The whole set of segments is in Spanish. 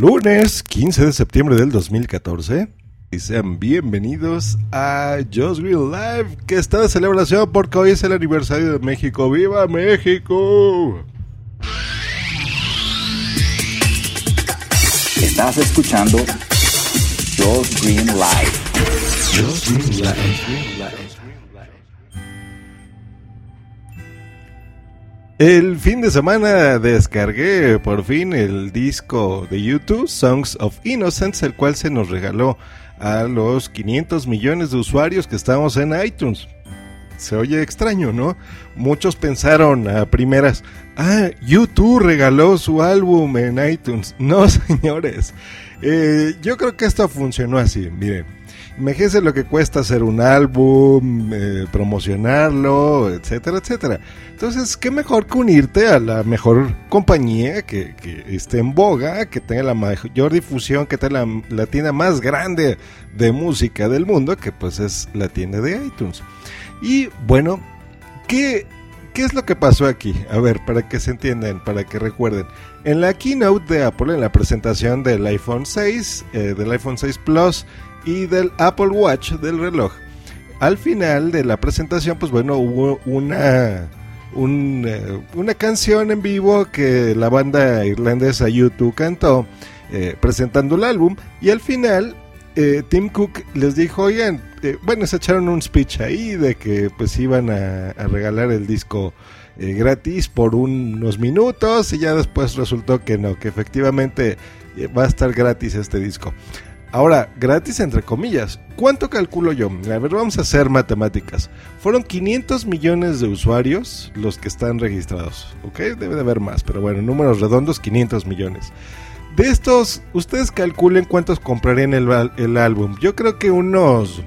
Lunes 15 de septiembre del 2014. Y sean bienvenidos a Just Green Live, que está de celebración porque hoy es el aniversario de México. ¡Viva México! Estás escuchando Just Green Live. Just Green Live. El fin de semana descargué por fin el disco de YouTube, Songs of Innocence, el cual se nos regaló a los 500 millones de usuarios que estamos en iTunes. Se oye extraño, ¿no? Muchos pensaron a primeras, ah, YouTube regaló su álbum en iTunes. No, señores. Eh, yo creo que esto funcionó así, miren. Imagínense lo que cuesta hacer un álbum, eh, promocionarlo, etcétera, etcétera. Entonces, ¿qué mejor que unirte a la mejor compañía que, esté en boga, que tenga la mayor difusión, que tenga la, tienda más grande de música del mundo, que pues es la tienda de iTunes? Y bueno, ¿qué, ¿qué es lo que pasó aquí? A ver, para que se entiendan, para que recuerden. En la keynote de Apple, en la presentación del iPhone 6, eh, del iPhone 6 Plus, y del Apple Watch del reloj. Al final de la presentación, pues bueno, hubo una, eh, una canción en vivo que la banda irlandesa YouTube cantó eh, presentando el álbum y al final eh, Tim Cook les dijo, oigan, bueno, se echaron un speech ahí de que pues iban a, a regalar el disco gratis por unos minutos y ya después resultó que no, que efectivamente va a estar gratis este disco. Ahora, gratis entre comillas. ¿Cuánto calculo yo? A ver, vamos a hacer matemáticas. Fueron 500 millones de usuarios los que están registrados. ¿Ok? Debe de haber más, pero bueno, números redondos, 500 millones. De estos, ustedes calculen cuántos comprarían el, álbum. Yo creo que unos...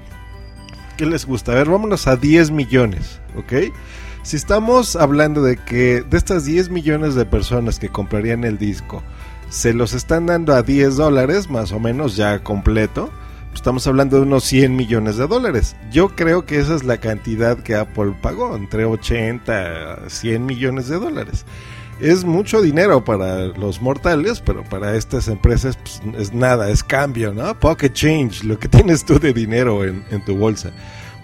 ¿Qué les gusta? A ver, vámonos a 10 millones. ¿Ok? Si estamos hablando de que de estas 10 millones de personas que comprarían el disco, se los están dando a 10 dólares, más o menos ya completo. Estamos hablando de unos 100 millones de dólares. Yo creo que esa es la cantidad que Apple pagó, entre 80 a 100 millones de dólares. Es mucho dinero para los mortales, pero para estas empresas pues, es nada, es cambio, ¿no? Pocket change, lo que tienes tú de dinero en, tu bolsa.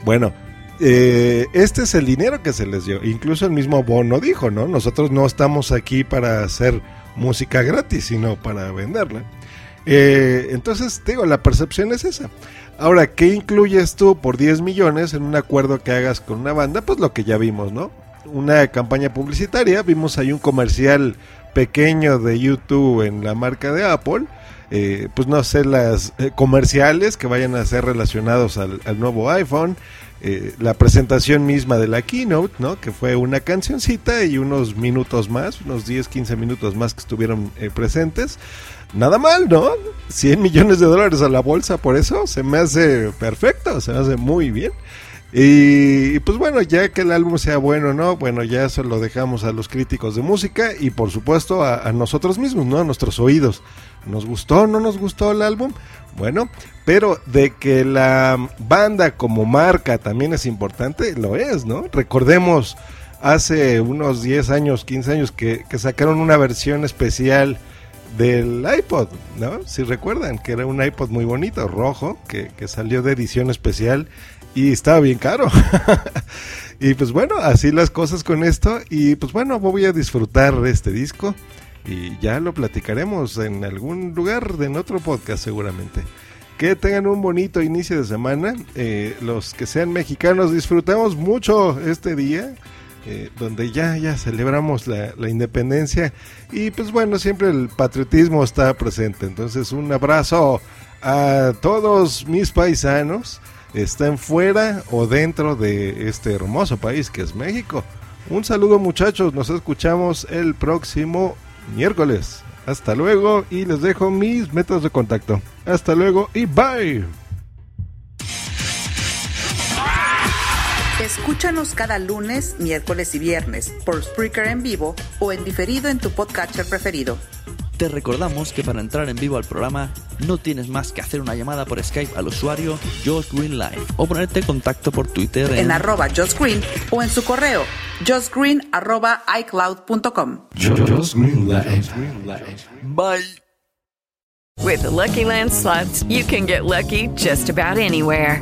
Bueno, eh, este es el dinero que se les dio. Incluso el mismo Bono dijo, ¿no? Nosotros no estamos aquí para hacer música gratis, sino para venderla. Eh, entonces, digo, la percepción es esa. Ahora, ¿qué incluyes tú por 10 millones en un acuerdo que hagas con una banda? Pues lo que ya vimos, ¿no? Una campaña publicitaria, vimos ahí un comercial pequeño de YouTube en la marca de Apple. Eh, pues no sé, las eh, comerciales que vayan a ser relacionados al, nuevo iPhone. Eh, la presentación misma de la keynote, ¿no? Que fue una cancioncita y unos minutos más, unos 10, 15 minutos más que estuvieron eh, presentes. Nada mal, ¿no? 100 millones de dólares a la bolsa por eso se me hace perfecto, se me hace muy bien. Y, pues bueno, ya que el álbum sea bueno no, bueno, ya eso lo dejamos a los críticos de música y por supuesto a, nosotros mismos, ¿no? A nuestros oídos. ¿Nos gustó o no nos gustó el álbum? Bueno, pero de que la banda como marca también es importante, lo es, ¿no? Recordemos hace unos 10 años, 15 años que, sacaron una versión especial del iPod, ¿no? Si recuerdan, que era un iPod muy bonito, rojo, que salió de edición especial y estaba bien caro. y pues bueno, así las cosas con esto. Y pues bueno, voy a disfrutar este disco y ya lo platicaremos en algún lugar, en otro podcast seguramente. Que tengan un bonito inicio de semana. Eh, los que sean mexicanos, disfrutamos mucho este día. Eh, donde ya, ya celebramos la, la, independencia y pues bueno, siempre el patriotismo está presente. Entonces un abrazo a todos mis paisanos, estén fuera o dentro de este hermoso país que es México. Un saludo muchachos, nos escuchamos el próximo miércoles. Hasta luego y les dejo mis métodos de contacto. Hasta luego y bye. Escúchanos cada lunes, miércoles y viernes por Spreaker en vivo o en diferido en tu podcatcher preferido. Te recordamos que para entrar en vivo al programa no tienes más que hacer una llamada por Skype al usuario Josh Green Live o ponerte en contacto por Twitter en, arroba Josh Green o en su correo joshgreen arroba icloud.com. Just Green Live. Bye. With the Lucky Land slots, you can get lucky just about anywhere.